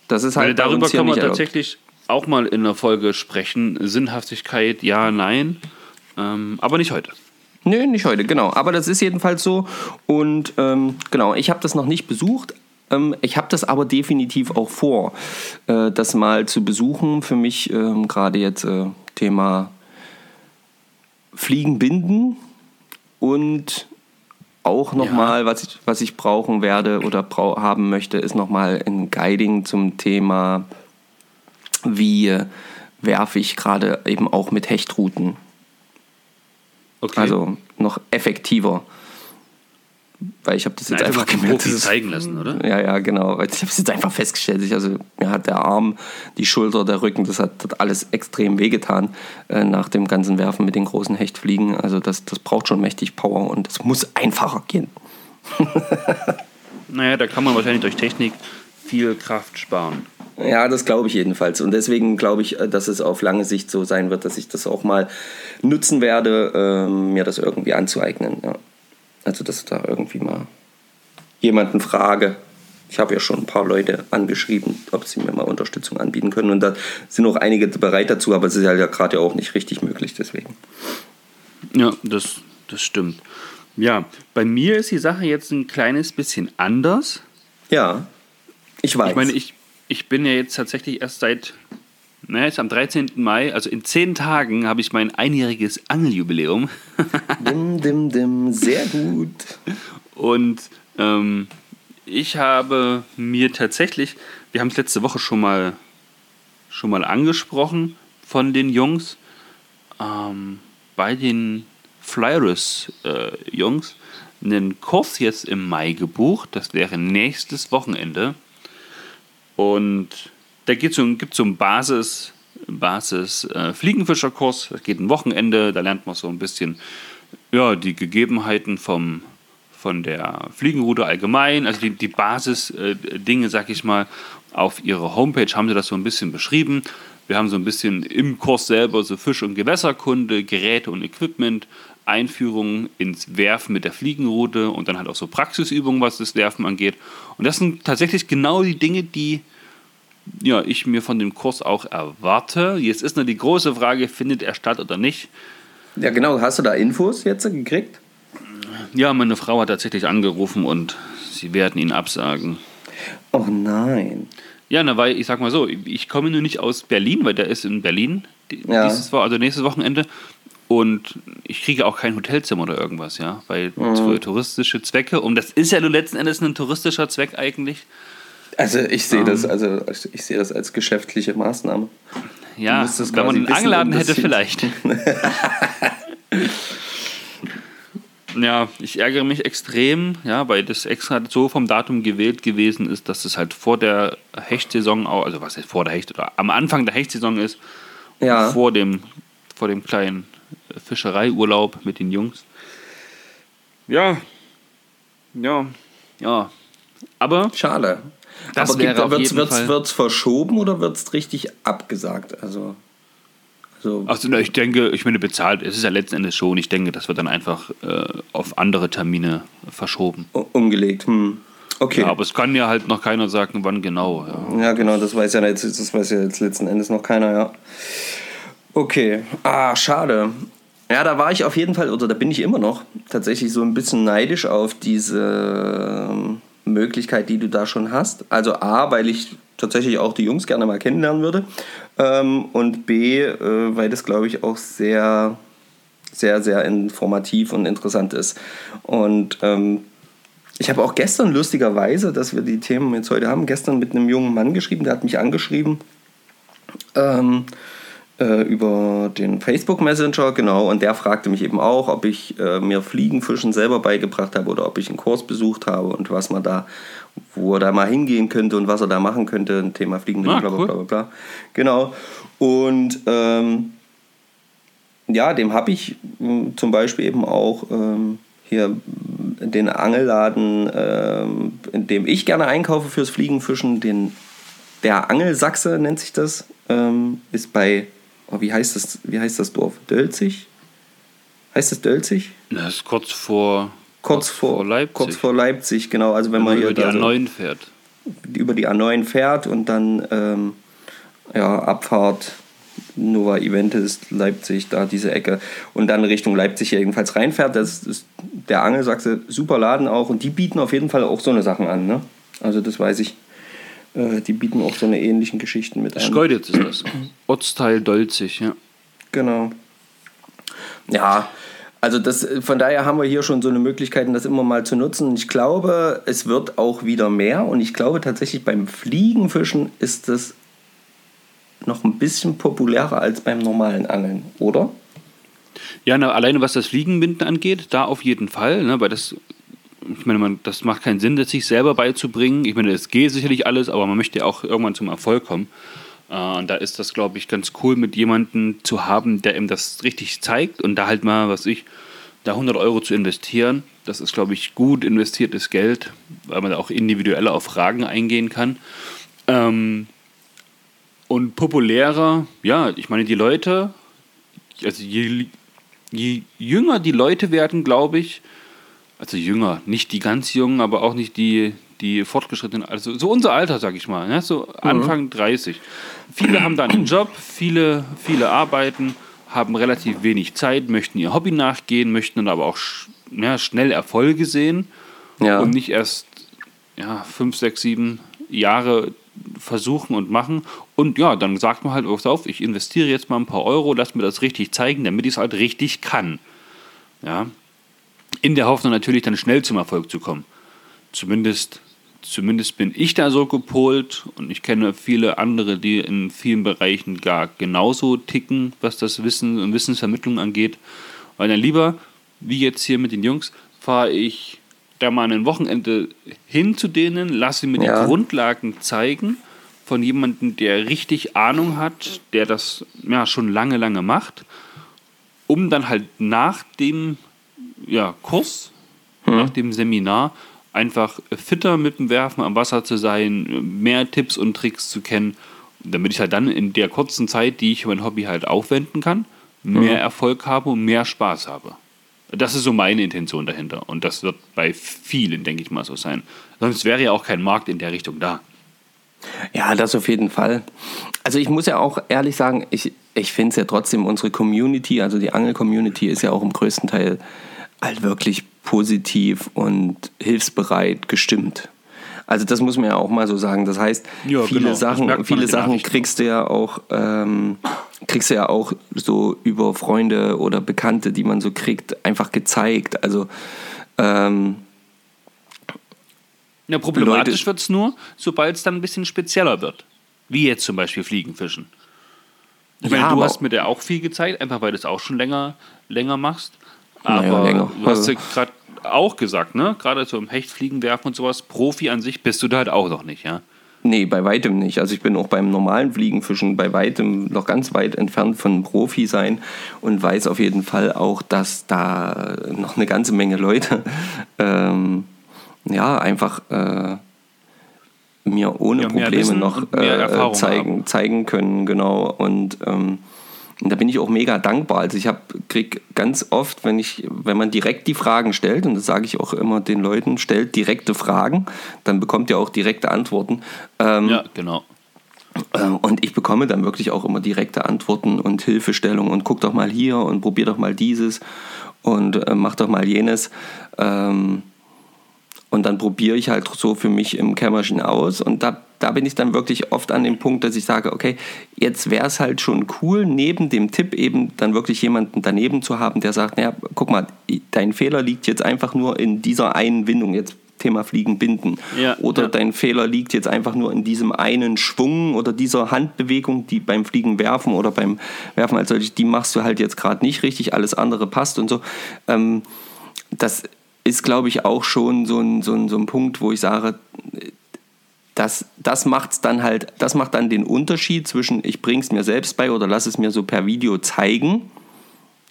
D: Das ist
C: Weil
D: halt bei
C: darüber kann man tatsächlich auch mal in der Folge sprechen. Sinnhaftigkeit, ja, nein. Ähm, aber nicht heute.
D: Nö, nicht heute, genau. Aber das ist jedenfalls so. Und ähm, genau, ich habe das noch nicht besucht. Ähm, ich habe das aber definitiv auch vor, äh, das mal zu besuchen. Für mich ähm, gerade jetzt äh, Thema Fliegen binden und auch nochmal, ja. was, ich, was ich brauchen werde oder brau haben möchte, ist nochmal ein Guiding zum Thema, wie werfe ich gerade eben auch mit Hechtruten. Okay. Also noch effektiver. Weil ich habe das jetzt einfach, einfach gemerkt.
C: Das zeigen lassen, oder?
D: Ja, ja, genau. Ich habe es jetzt einfach festgestellt. Ich, also mir hat der Arm, die Schulter, der Rücken, das hat, hat alles extrem wehgetan äh, nach dem ganzen Werfen mit den großen Hechtfliegen. Also das, das braucht schon mächtig Power und es muss einfacher gehen.
C: naja, da kann man wahrscheinlich durch Technik viel Kraft sparen.
D: Ja, das glaube ich jedenfalls. Und deswegen glaube ich, äh, dass es auf lange Sicht so sein wird, dass ich das auch mal nutzen werde, äh, mir das irgendwie anzueignen. Ja. Also, dass da irgendwie mal jemanden frage. Ich habe ja schon ein paar Leute angeschrieben, ob sie mir mal Unterstützung anbieten können. Und da sind auch einige bereit dazu, aber es ist ja gerade auch nicht richtig möglich, deswegen.
C: Ja, das, das stimmt. Ja, bei mir ist die Sache jetzt ein kleines bisschen anders.
D: Ja, ich weiß.
C: Ich meine, ich, ich bin ja jetzt tatsächlich erst seit, naja, jetzt am 13. Mai, also in zehn Tagen, habe ich mein einjähriges Angeljubiläum.
D: dim, dim, dim, sehr gut.
C: Und ähm, ich habe mir tatsächlich, wir haben es letzte Woche schon mal, schon mal angesprochen von den Jungs, ähm, bei den Flyers-Jungs äh, einen Kurs jetzt im Mai gebucht. Das wäre nächstes Wochenende. Und da gibt es so, so einen Basis, Basis äh, Fliegenfischerkurs. Das geht ein Wochenende, da lernt man so ein bisschen ja, die Gegebenheiten vom, von der Fliegenroute allgemein, also die, die Basis-Dinge, äh, sag ich mal. Auf ihrer Homepage haben sie das so ein bisschen beschrieben. Wir haben so ein bisschen im Kurs selber so Fisch- und Gewässerkunde, Geräte und Equipment, Einführung ins Werfen mit der Fliegenroute und dann halt auch so Praxisübungen, was das Werfen angeht. Und das sind tatsächlich genau die Dinge, die ja, ich mir von dem Kurs auch erwarte. Jetzt ist nur die große Frage, findet er statt oder nicht?
D: Ja, genau. Hast du da Infos jetzt gekriegt?
C: Ja, meine Frau hat tatsächlich angerufen und sie werden ihn absagen.
D: Oh nein.
C: Ja, na, weil ich sag mal so, ich komme nur nicht aus Berlin, weil der ist in Berlin ja. dieses also nächstes Wochenende. Und ich kriege auch kein Hotelzimmer oder irgendwas, ja, weil mhm. für touristische Zwecke, und das ist ja nur letzten Endes ein touristischer Zweck eigentlich.
D: Also ich sehe das, also ich sehe das als geschäftliche Maßnahme.
C: Ja, wenn man einen Angeladen hätte, vielleicht. ja, ich ärgere mich extrem, ja, weil das extra so vom Datum gewählt gewesen ist, dass es halt vor der Hechtsaison, also was heißt vor der Hecht oder am Anfang der Hechtsaison ist, ja. vor dem vor dem kleinen Fischereiurlaub mit den Jungs. Ja, ja, ja. Aber.
D: Schade. Das Aber wäre wird es verschoben oder wird es richtig abgesagt? Also.
C: Also, also ich denke, ich meine, bezahlt es ist ja letzten Endes schon. Ich denke, das wird dann einfach äh, auf andere Termine verschoben.
D: Umgelegt, hm. Okay.
C: Ja, aber es kann ja halt noch keiner sagen, wann genau.
D: Ja, ja genau, das weiß ja jetzt, das weiß ja jetzt letzten Endes noch keiner, ja. Okay. Ah, schade. Ja, da war ich auf jeden Fall, oder da bin ich immer noch tatsächlich so ein bisschen neidisch auf diese ähm, Möglichkeit, die du da schon hast. Also A, weil ich tatsächlich auch die Jungs gerne mal kennenlernen würde. Ähm, und B, äh, weil das, glaube ich, auch sehr, sehr, sehr informativ und interessant ist. Und ähm, ich habe auch gestern lustigerweise, dass wir die Themen jetzt heute haben, gestern mit einem jungen Mann geschrieben, der hat mich angeschrieben. Ähm, äh, über den Facebook Messenger, genau, und der fragte mich eben auch, ob ich äh, mir Fliegenfischen selber beigebracht habe oder ob ich einen Kurs besucht habe und was man da, wo er da mal hingehen könnte und was er da machen könnte, ein Thema Fliegen, ah, bla, bla, bla, bla, Genau. Und ähm, ja, dem habe ich äh, zum Beispiel eben auch ähm, hier den Angelladen, ähm, in dem ich gerne einkaufe fürs Fliegenfischen, den der Angelsachse nennt sich das, ähm, ist bei oh, wie, heißt das, wie heißt das Dorf? Dölzig? Heißt das Dölzig?
C: Das ist kurz vor,
D: kurz, kurz vor, vor, Leipzig. Kurz vor Leipzig, genau. Also wenn, wenn man,
C: über die A9 fährt.
D: Über die A9 fährt und dann ähm, ja, Abfahrt Nova Eventis, Leipzig, da diese Ecke und dann Richtung Leipzig jedenfalls reinfährt. Das ist der Angelsachse, super Laden auch und die bieten auf jeden Fall auch so eine Sachen an. Ne? Also das weiß ich. Äh, die bieten auch so eine ähnlichen Geschichten mit an.
C: Schkeuditz ist das. Ortsteil Dolzig, ja.
D: Genau. Ja, also das, von daher haben wir hier schon so eine Möglichkeit, das immer mal zu nutzen. Ich glaube, es wird auch wieder mehr und ich glaube tatsächlich beim Fliegenfischen ist das noch ein bisschen populärer als beim normalen Angeln, oder?
C: Ja, na, alleine was das Fliegenbinden angeht, da auf jeden Fall, ne, weil das, ich meine, man, das macht keinen Sinn, das sich selber beizubringen. Ich meine, es geht sicherlich alles, aber man möchte ja auch irgendwann zum Erfolg kommen. Äh, und da ist das, glaube ich, ganz cool, mit jemandem zu haben, der ihm das richtig zeigt und da halt mal, was ich, da 100 Euro zu investieren. Das ist, glaube ich, gut investiertes Geld, weil man da auch individuell auf Fragen eingehen kann. Ähm, und populärer, ja, ich meine, die Leute, also je, je jünger die Leute werden, glaube ich, also jünger, nicht die ganz jungen, aber auch nicht die, die fortgeschrittenen, also so unser Alter, sag ich mal, ne? so Anfang mhm. 30. Viele haben dann einen Job, viele, viele arbeiten, haben relativ wenig Zeit, möchten ihr Hobby nachgehen, möchten dann aber auch ja, schnell Erfolge sehen ja. und nicht erst ja, fünf, sechs, sieben Jahre versuchen und machen. Und ja, dann sagt man halt, pass auf, ich investiere jetzt mal ein paar Euro, lass mir das richtig zeigen, damit ich es halt richtig kann. Ja. In der Hoffnung natürlich dann schnell zum Erfolg zu kommen. Zumindest, zumindest bin ich da so gepolt und ich kenne viele andere, die in vielen Bereichen gar genauso ticken, was das Wissen und Wissensvermittlung angeht. Weil dann lieber, wie jetzt hier mit den Jungs, fahre ich da mal ein Wochenende hin zu denen, lasse mir ja. die Grundlagen zeigen von jemandem, der richtig Ahnung hat, der das ja schon lange, lange macht, um dann halt nach dem ja, Kurs, hm. nach dem Seminar einfach fitter mit dem Werfen am Wasser zu sein, mehr Tipps und Tricks zu kennen, damit ich halt dann in der kurzen Zeit, die ich mein Hobby halt aufwenden kann, mehr hm. Erfolg habe und mehr Spaß habe. Das ist so meine Intention dahinter. Und das wird bei vielen, denke ich mal, so sein. Sonst wäre ja auch kein Markt in der Richtung da.
D: Ja, das auf jeden Fall. Also ich muss ja auch ehrlich sagen, ich, ich finde es ja trotzdem, unsere Community, also die Angel-Community ist ja auch im größten Teil halt wirklich positiv und hilfsbereit gestimmt. Also das muss man ja auch mal so sagen. Das heißt, ja, viele genau. Sachen, viele Sachen kriegst du ja auch, ähm, kriegst du ja auch so über Freunde oder Bekannte, die man so kriegt, einfach gezeigt. Also ähm,
C: ja, problematisch wird es nur, sobald es dann ein bisschen spezieller wird. Wie jetzt zum Beispiel Fliegenfischen. Ich meine, ja, du hast mir da auch viel gezeigt, einfach weil du es auch schon länger, länger machst. Aber naja, länger. du hast ja gerade auch gesagt, ne? Gerade so im Hechtfliegen werfen und sowas, Profi an sich bist du da halt auch noch nicht, ja?
D: Nee, bei weitem nicht. Also ich bin auch beim normalen Fliegenfischen bei weitem noch ganz weit entfernt von Profi sein und weiß auf jeden Fall auch, dass da noch eine ganze Menge Leute ähm, ja einfach äh, mir ohne ja, Probleme noch äh, zeigen, zeigen können, genau. Und ähm, und da bin ich auch mega dankbar. Also ich kriege ganz oft, wenn ich, wenn man direkt die Fragen stellt, und das sage ich auch immer den Leuten, stellt direkte Fragen, dann bekommt ihr auch direkte Antworten.
C: Ähm, ja, genau.
D: Ähm, und ich bekomme dann wirklich auch immer direkte Antworten und Hilfestellung und guck doch mal hier und probier doch mal dieses und äh, mach doch mal jenes. Ähm, und dann probiere ich halt so für mich im Kämmerchen aus und da da bin ich dann wirklich oft an dem Punkt, dass ich sage, okay, jetzt wäre es halt schon cool, neben dem Tipp eben dann wirklich jemanden daneben zu haben, der sagt, naja, guck mal, dein Fehler liegt jetzt einfach nur in dieser einen Windung, jetzt Thema Fliegen binden. Ja, oder ja. dein Fehler liegt jetzt einfach nur in diesem einen Schwung oder dieser Handbewegung, die beim Fliegen werfen oder beim Werfen als solches, die machst du halt jetzt gerade nicht richtig, alles andere passt und so. Ähm, das ist, glaube ich, auch schon so ein, so, ein, so ein Punkt, wo ich sage, das, das macht's dann halt, das macht dann den Unterschied zwischen ich bring's mir selbst bei oder lass es mir so per Video zeigen.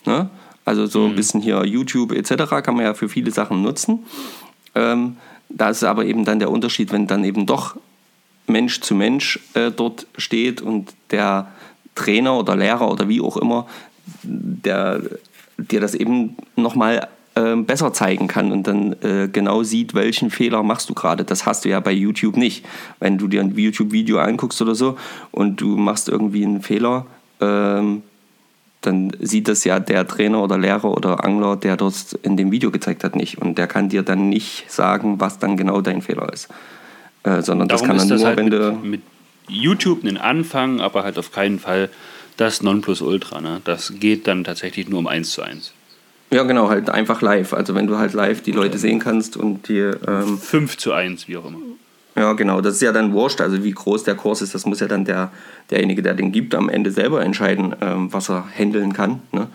D: Ne? Also so ein mhm. bisschen hier YouTube etc. kann man ja für viele Sachen nutzen. Ähm, da ist aber eben dann der Unterschied, wenn dann eben doch Mensch zu Mensch äh, dort steht und der Trainer oder Lehrer oder wie auch immer, der dir das eben nochmal äh, besser zeigen kann und dann äh, genau sieht, welchen Fehler machst du gerade. Das hast du ja bei YouTube nicht. Wenn du dir ein YouTube-Video anguckst oder so und du machst irgendwie einen Fehler, ähm, dann sieht das ja der Trainer oder Lehrer oder Angler, der dort in dem Video gezeigt hat, nicht. Und der kann dir dann nicht sagen, was dann genau dein Fehler ist. Äh, sondern das
C: Darum
D: kann
C: ist
D: dann
C: das
D: nur,
C: halt
D: wenn
C: mit,
D: du.
C: mit YouTube einen Anfang, aber halt auf keinen Fall das Nonplusultra. Ne? Das geht dann tatsächlich nur um 1 zu 1.
D: Ja, genau, halt einfach live. Also wenn du halt live die Leute sehen kannst und die. Ähm,
C: 5 zu 1, wie auch immer.
D: ja, genau, das ist ja dann wurscht. Also wie groß der Kurs ist, das muss ja dann der, derjenige, der den gibt, am Ende selber entscheiden, ähm, was er handeln kann. Ne?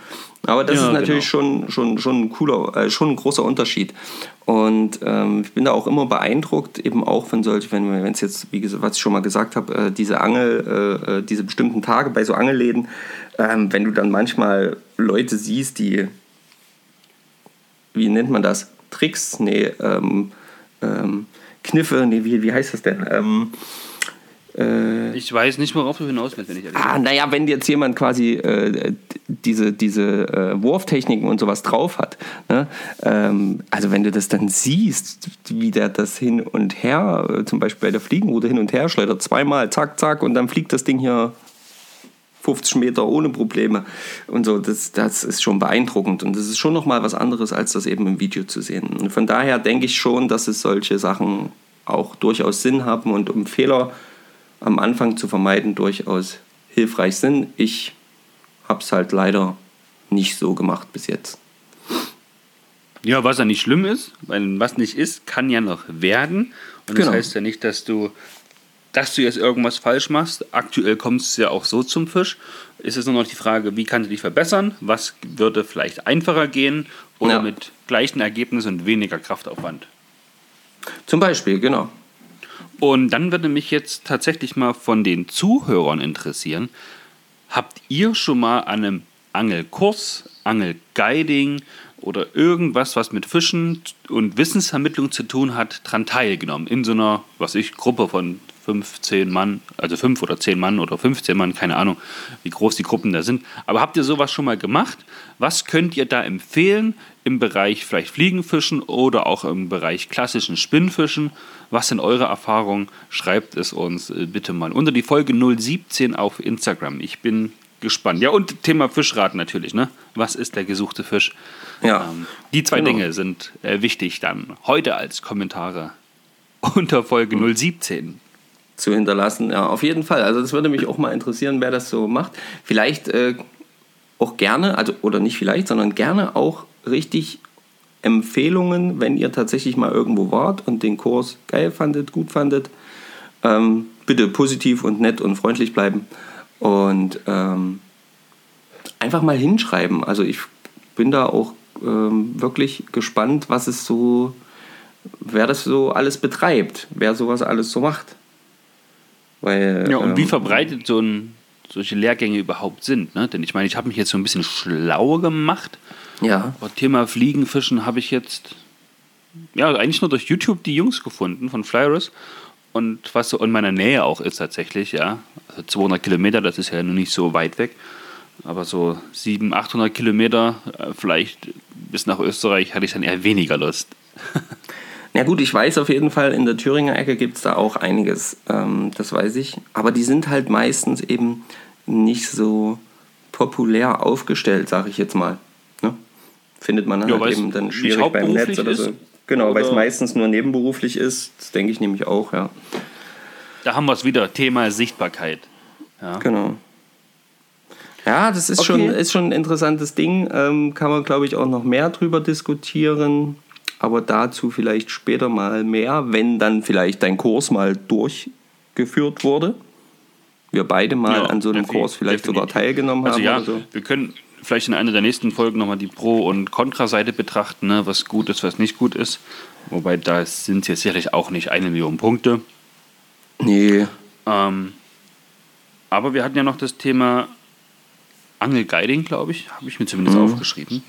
D: Aber das
C: Ja,
D: ist natürlich
C: genau.
D: schon, schon, schon ein cooler, äh, schon ein großer Unterschied. Und ähm, ich bin da auch immer beeindruckt, eben auch von solchen, wenn wenn es jetzt, wie gesagt, was ich schon mal gesagt habe, äh, diese Angel, äh, äh, diese bestimmten Tage bei so Angelläden, ähm, wenn du dann manchmal Leute siehst, die wie nennt man das? Tricks? Nee, ähm, ähm, Kniffe, nee, wie, wie heißt das denn? Ähm, äh,
C: Ich weiß nicht, worauf du hinaus willst, wenn ich ehrlich
D: ah, naja, wenn jetzt jemand quasi äh, diese, diese äh, Wurftechniken und sowas drauf hat, ne? ähm, also wenn du das dann siehst, wie der das hin und her, äh, zum Beispiel bei der Fliegenroute hin und her schleudert, zweimal, zack, zack, und dann fliegt das Ding hier 50 Meter ohne Probleme und so, das, das ist schon beeindruckend und das ist schon nochmal was anderes, als das eben im Video zu sehen. Und von daher denke ich schon, dass es solche Sachen auch durchaus Sinn haben und um Fehler am Anfang zu vermeiden, durchaus hilfreich sind. Ich habe es halt leider nicht so gemacht bis jetzt.
C: Ja, was ja nicht schlimm ist, weil was nicht ist, kann ja noch werden. Und
D: Genau.
C: das heißt ja nicht, dass du, dass du jetzt irgendwas falsch machst. Aktuell kommt es ja auch so zum Fisch. Ist es nur noch die Frage, wie kannst du dich verbessern? Was würde vielleicht einfacher gehen oder
D: Ja.
C: mit gleichen Ergebnissen und weniger Kraftaufwand?
D: Zum Beispiel, genau.
C: Und dann würde mich jetzt tatsächlich mal von den Zuhörern interessieren, habt ihr schon mal an einem Angelkurs, Angelguiding oder irgendwas, was mit Fischen und Wissensvermittlung zu tun hat, dran teilgenommen? In so einer, was ich, Gruppe von 15 Mann, also 5 oder 10 Mann oder 15 Mann, keine Ahnung, wie groß die Gruppen da sind. Aber habt ihr sowas schon mal gemacht? Was könnt ihr da empfehlen im Bereich vielleicht Fliegenfischen oder auch im Bereich klassischen Spinnfischen? Was sind eure Erfahrungen? Schreibt es uns äh, bitte mal unter die Folge 017 auf Instagram. Ich bin gespannt. Ja, und Thema Fischrat natürlich, ne? Was ist der gesuchte Fisch?
D: Ja.
C: Ähm, die zwei
D: Genau.
C: Dinge sind äh, wichtig dann heute als Kommentare unter Folge 017.
D: zu hinterlassen. Ja, auf jeden Fall. Also das würde mich auch mal interessieren, wer das so macht. Vielleicht äh, auch gerne, also oder nicht vielleicht, sondern gerne auch richtig Empfehlungen, wenn ihr tatsächlich mal irgendwo wart und den Kurs geil fandet, gut fandet. Ähm, bitte positiv und nett und freundlich bleiben und ähm, einfach mal hinschreiben. Also ich bin da auch ähm, wirklich gespannt, was es so, wer das so alles betreibt, wer sowas alles so macht. Weil,
C: Ja, und wie
D: ähm,
C: verbreitet so ein, solche Lehrgänge überhaupt sind. Ne? Denn ich meine, ich habe mich jetzt so ein bisschen schlau gemacht.
D: Ja,
C: Aber Thema Fliegenfischen habe ich jetzt ja eigentlich nur durch YouTube die Jungs gefunden von Flyers. Und was so in meiner Nähe auch ist tatsächlich, ja. Also 200 Kilometer, das ist ja nun nicht so weit weg. Aber so 700, 800 Kilometer, äh, vielleicht bis nach Österreich, hatte ich dann eher weniger Lust.
D: Na gut, ich weiß auf jeden Fall, in der Thüringer Ecke gibt es da auch einiges, ähm, das weiß ich. Aber die sind halt meistens eben nicht so populär aufgestellt, sage ich jetzt mal. Ne? Findet man
C: Ja,
D: halt eben dann schwierig beim Netz oder so. Genau, weil es meistens nur nebenberuflich ist, das denke ich nämlich auch, ja.
C: Da haben wir es wieder, Thema Sichtbarkeit. Ja.
D: Genau. Ja, das ist,
C: Okay.
D: schon, ist schon ein interessantes Ding. Ähm, kann man, glaube ich, auch noch mehr drüber diskutieren. Aber dazu vielleicht später mal mehr, wenn dann vielleicht dein Kurs mal durchgeführt wurde. Wir beide mal
C: Ja,
D: an so einem Kurs vielleicht sogar
C: definitiv.
D: teilgenommen
C: Also
D: haben
C: ja,
D: so.
C: wir können vielleicht in einer der nächsten Folgen nochmal die Pro- und Kontra-Seite betrachten, ne, was gut ist, was nicht gut ist. Wobei da sind jetzt sicherlich auch nicht eine Million Punkte.
D: Nee,
C: Ähm, aber wir hatten ja noch das Thema Angelguiding, glaube ich, habe ich mir zumindest aufgeschrieben.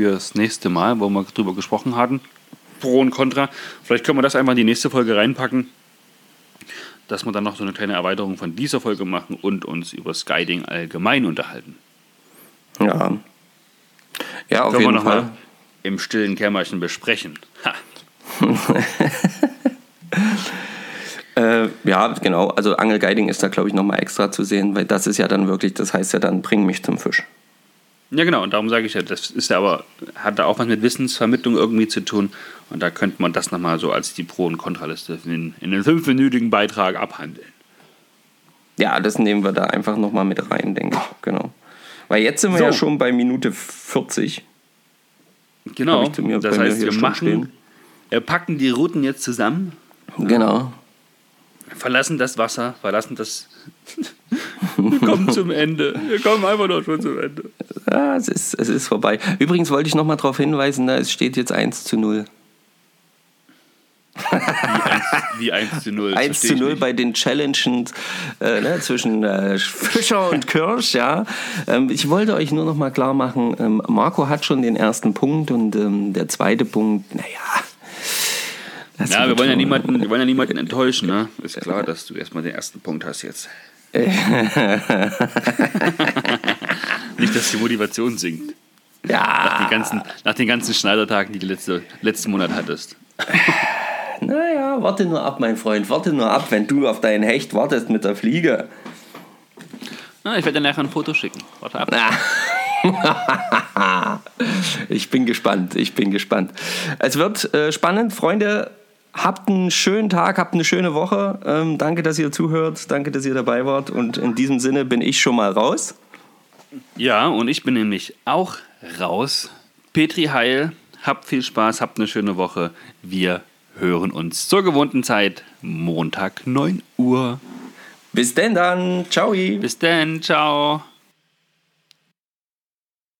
C: Fürs nächste Mal, wo wir drüber gesprochen hatten. Pro und Contra. Vielleicht können wir das einfach in die nächste Folge reinpacken. Dass wir dann noch so eine kleine Erweiterung von dieser Folge machen und uns über das Guiding allgemein unterhalten.
D: ja. Ja, auf
C: Können wir
D: jeden
C: nochmal
D: Fall.
C: im stillen Kämmerchen besprechen.
D: Äh, ja, genau. Also Angelguiding ist da, glaube ich, nochmal extra zu sehen, weil das ist ja dann wirklich, das heißt ja dann, bring mich zum Fisch.
C: Ja, genau, und darum sage ich ja, das ist ja aber, hat da auch was mit Wissensvermittlung irgendwie zu tun. Und da könnte man das nochmal so als die Pro- und Kontraliste in, in einen fünfminütigen Beitrag abhandeln.
D: Ja, das nehmen wir da einfach nochmal mit rein, denke ich. Genau. Weil jetzt sind wir
C: So.
D: ja schon bei Minute 40.
C: Genau,
D: mir-
C: das heißt, wir machen,
D: stehen.
C: packen die Routen jetzt zusammen,
D: Genau.
C: verlassen das Wasser, verlassen das. wir kommen zum Ende. Wir kommen einfach noch schon zum Ende.
D: Ja, es ist, es ist vorbei. Übrigens wollte ich nochmal darauf hinweisen, ne, es steht jetzt 1 zu 0.
C: Wie 1 zu 0.
D: 1 zu 0 bei den Challenges äh, ne, zwischen äh, Fischer und Kirsch, ja. Ähm, ich wollte euch nur noch mal klar machen, ähm, Marco hat schon den ersten Punkt und ähm, der zweite Punkt, naja.
C: Ja, wir wollen ja, niemanden, wir wollen ja niemanden enttäuschen. Ne? Ist klar, dass du erstmal den ersten Punkt hast jetzt. Nicht, dass die Motivation sinkt. Nach den ganzen, nach den ganzen Schneidertagen, die du letzte, letzten Monat hattest.
D: Naja, warte nur ab, mein Freund, warte nur ab, wenn du auf deinen Hecht wartest mit der Fliege.
C: Na, ich werde dir nachher ein Foto schicken. Warte ab.
D: Ich bin gespannt, ich bin gespannt. Es wird äh, spannend, Freunde. Habt einen schönen Tag, habt eine schöne Woche. Ähm, danke, dass ihr zuhört, danke, dass ihr dabei wart. Und in diesem Sinne bin ich schon mal raus.
C: Ja, und ich bin nämlich auch raus. Petri Heil, habt viel Spaß, habt eine schöne Woche. Wir hören uns zur gewohnten Zeit, Montag 9 Uhr.
D: Bis denn dann. Ciao.
C: Bis dann, ciao.